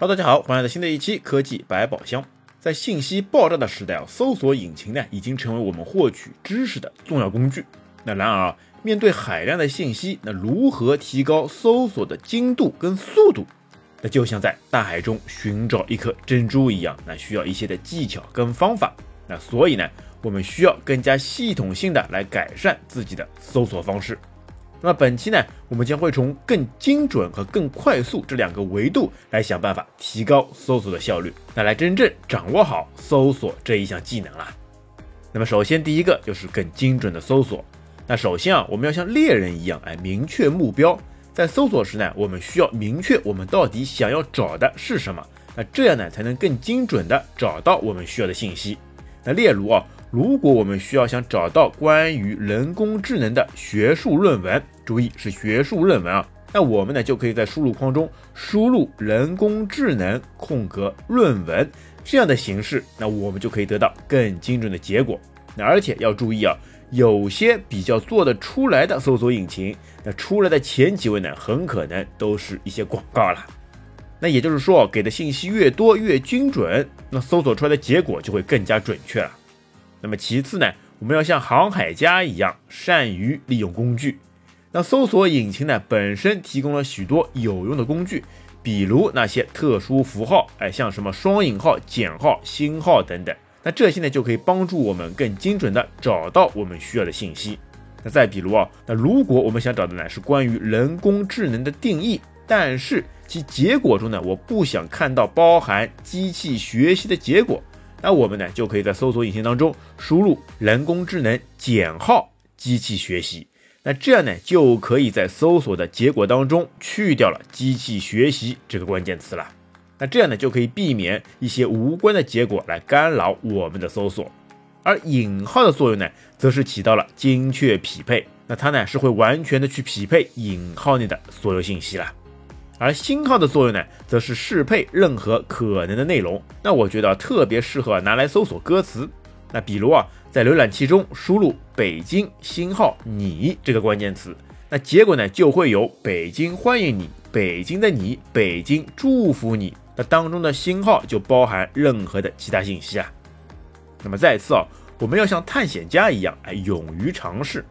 哈，大家好，欢迎来到新的一期科技百宝箱。在信息爆炸的时代啊，搜索引擎呢已经成为我们获取知识的重要工具。那然而，面对海量的信息，那如何提高搜索的精度跟速度？那就像在大海中寻找一颗珍珠一样，那需要一些的技巧跟方法。那所以呢，我们需要更加系统性的来改善自己的搜索方式。那么本期呢，我们将会从更精准和更快速这两个维度来想办法提高搜索的效率，那来真正掌握好搜索这一项技能啦。那么首先第一个就是更精准的搜索。那首先啊，我们要像猎人一样，哎，明确目标。在搜索时呢，我们需要明确我们到底想要找的是什么。那这样呢，才能更精准的找到我们需要的信息。那例如啊。如果我们需要想找到关于人工智能的学术论文，注意是学术论文啊，那我们呢就可以在输入框中输入人工智能空格论文这样的形式，那我们就可以得到更精准的结果。那而且要注意啊，有些比较做得出来的搜索引擎，那出来的前几位呢，很可能都是一些广告了。那也就是说，给的信息越多越精准，那搜索出来的结果就会更加准确了。那么其次呢，我们要像航海家一样善于利用工具。那搜索引擎呢本身提供了许多有用的工具，比如那些特殊符号，哎，像什么双引号、减号、星号等等。那这些呢就可以帮助我们更精准的找到我们需要的信息。那再比如啊，那如果我们想找的呢是关于人工智能的定义，但是其结果中呢我不想看到包含机器学习的结果。那我们呢，就可以在搜索引擎当中输入“人工智能减号机器学习”，那这样呢，就可以在搜索的结果当中去掉了“机器学习”这个关键词了。那这样呢，就可以避免一些无关的结果来干扰我们的搜索。而引号的作用呢，则是起到了精确匹配，那它呢是会完全的去匹配引号内的所有信息了。而星号的作用呢，则是适配任何可能的内容。那我觉得特别适合拿来搜索歌词。那比如啊，在浏览器中输入“北京星号你”这个关键词，那结果呢就会有“北京欢迎你”“北京的你”“北京祝福你”。那当中的星号就包含任何的其他信息啊。那么再次啊，我们要像探险家一样，哎，勇于尝试。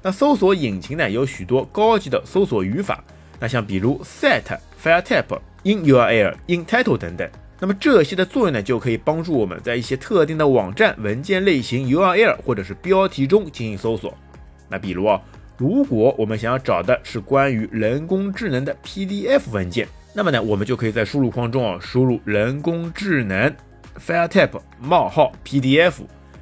那搜索引擎呢，有许多高级的搜索语法。那像比如 set file type in URL in title 等等，那么这些的作用呢，就可以帮助我们在一些特定的网站文件类型 URL 或者是标题中进行搜索。那比如啊，如果我们想要找的是关于人工智能的 PDF 文件，那么呢，我们就可以在输入框中啊输入人工智能 file type 冒号 PDF，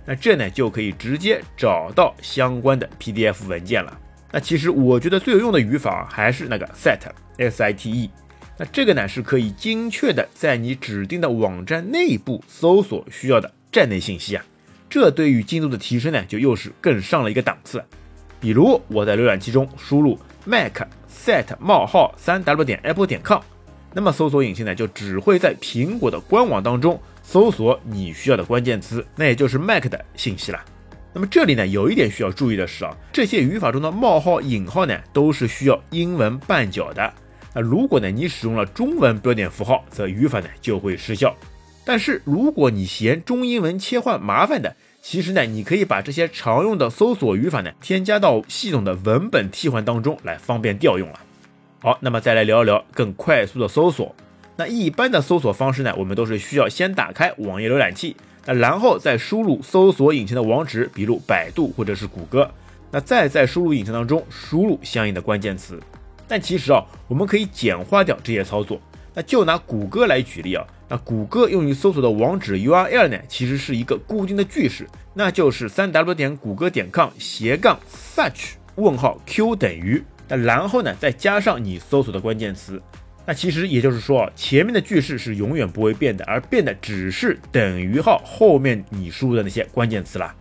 那这呢就可以直接找到相关的 PDF 文件了。那其实我觉得最有用的语法还是那个 set s i t e，那这个呢是可以精确的在你指定的网站内部搜索需要的站内信息啊，这对于精度的提升呢就又是更上了一个档次。比如我在浏览器中输入 mac set 冒号三 w 点 apple 点 com，那么搜索引擎呢就只会在苹果的官网当中搜索你需要的关键词，那也就是 mac 的信息了。那么这里呢，有一点需要注意的是啊，这些语法中的冒号、引号呢，都是需要英文半角的。那如果呢，你使用了中文标点符号，则语法呢就会失效。但是如果你嫌中英文切换麻烦的，其实呢，你可以把这些常用的搜索语法呢，添加到系统的文本替换当中来，方便调用了。好，那么再来聊一聊更快速的搜索。那一般的搜索方式呢，我们都是需要先打开网页浏览器。那然后再输入搜索引擎的网址，比如百度或者是谷歌，那再在输入引擎当中输入相应的关键词。但其实啊，我们可以简化掉这些操作。那就拿谷歌来举例啊，那谷歌用于搜索的网址 URL 呢，其实是一个固定的句式，那就是三 w 点谷歌点 com 斜杠 search 问号 q 等于，那然后呢再加上你搜索的关键词。那其实也就是说，前面的句式是永远不会变的，而变的只是等于号后面你输入的那些关键词了。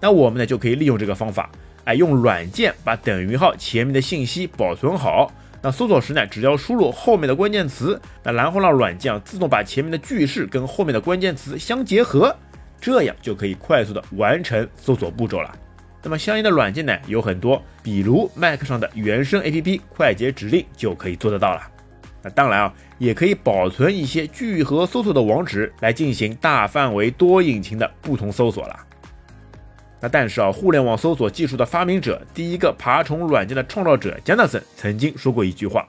那我们呢就可以利用这个方法，哎，用软件把等于号前面的信息保存好。那搜索时呢，只要输入后面的关键词，那然后让软件啊自动把前面的句式跟后面的关键词相结合，这样就可以快速的完成搜索步骤了。那么相应的软件呢有很多，比如 Mac 上的原生 APP 快捷指令就可以做得到了。那当然啊，也可以保存一些聚合搜索的网址来进行大范围多引擎的不同搜索了。那但是啊，互联网搜索技术的发明者，第一个爬虫软件的创造者加纳森曾经说过一句话，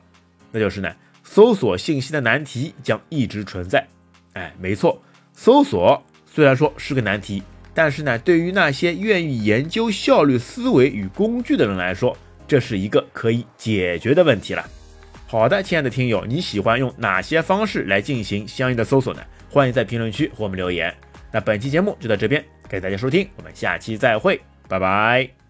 那就是呢，搜索信息的难题将一直存在。哎，没错，搜索虽然说是个难题，但是呢，对于那些愿意研究效率思维与工具的人来说，这是一个可以解决的问题了。好的，亲爱的听友，你喜欢用哪些方式来进行相应的搜索呢？欢迎在评论区和我们留言。那本期节目就到这边，感谢大家收听，我们下期再会，拜拜。